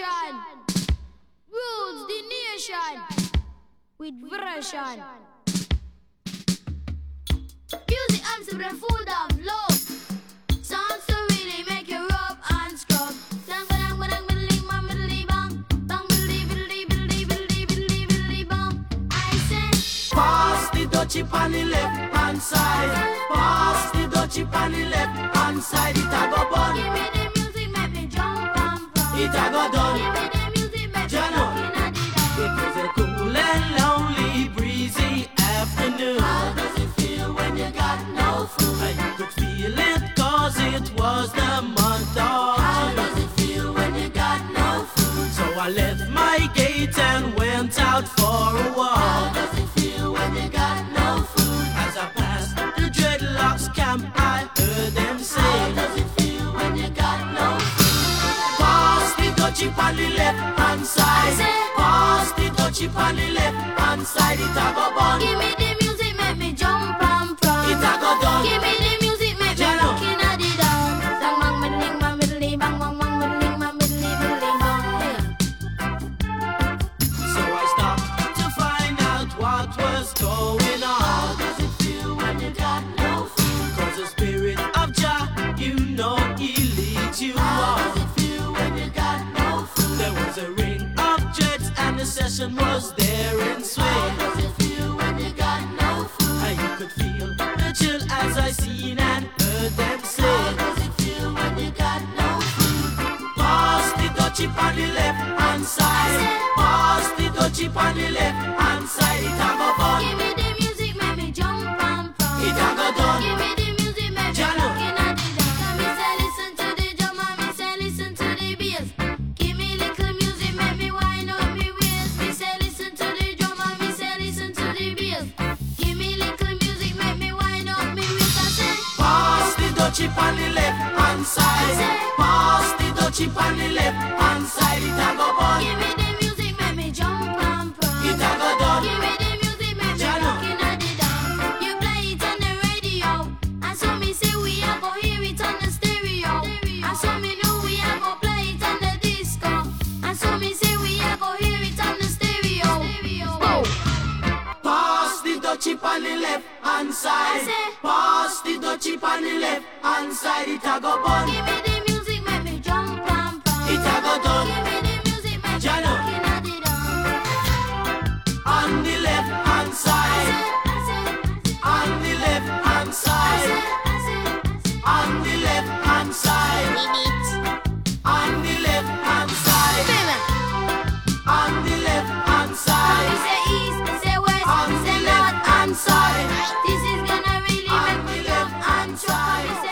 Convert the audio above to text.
generation rules the nation with version. Music arms to the food of love. Songs to really make you rub and scrub. Pass the dutchie on the left hand side. Pass the dutchie on the left hand side. It a go bun. give me the music, make me jump and from. It a go Give done. How does it feel when you got no food? So I left my gate and went out for a How walk. does it feel when you got no food? As I passed the dreadlocks camp, I heard them How say, does it feel when you got no food? The on the left what was going How does it feel when you got no food? Cause the spirit of Jah, you know he leads you How on. does it feel when you got no food? There was a ring of jets and the session was there in How does it feel when you got no food? And you could feel the chill as I seen and heard them How does it feel when you got no food? Pass the dutchie on the left hand side. Pass the dutchie on the left hand side. It a go. Give me the music, make me jump from. It a go done. Give me the music, make me looking at the dawn. Come me say listen to the drum and me say listen to the bass. Give me little music, make me wind up me waist. Me say listen to the drum and me say listen to the bass. Give me little music, make me wind up me waist. I say, Pass the dutchie on the left hand side. Pass the dutchie on the left hand. Pass the dutchie on the left hand side. It a go bun. 谢谢。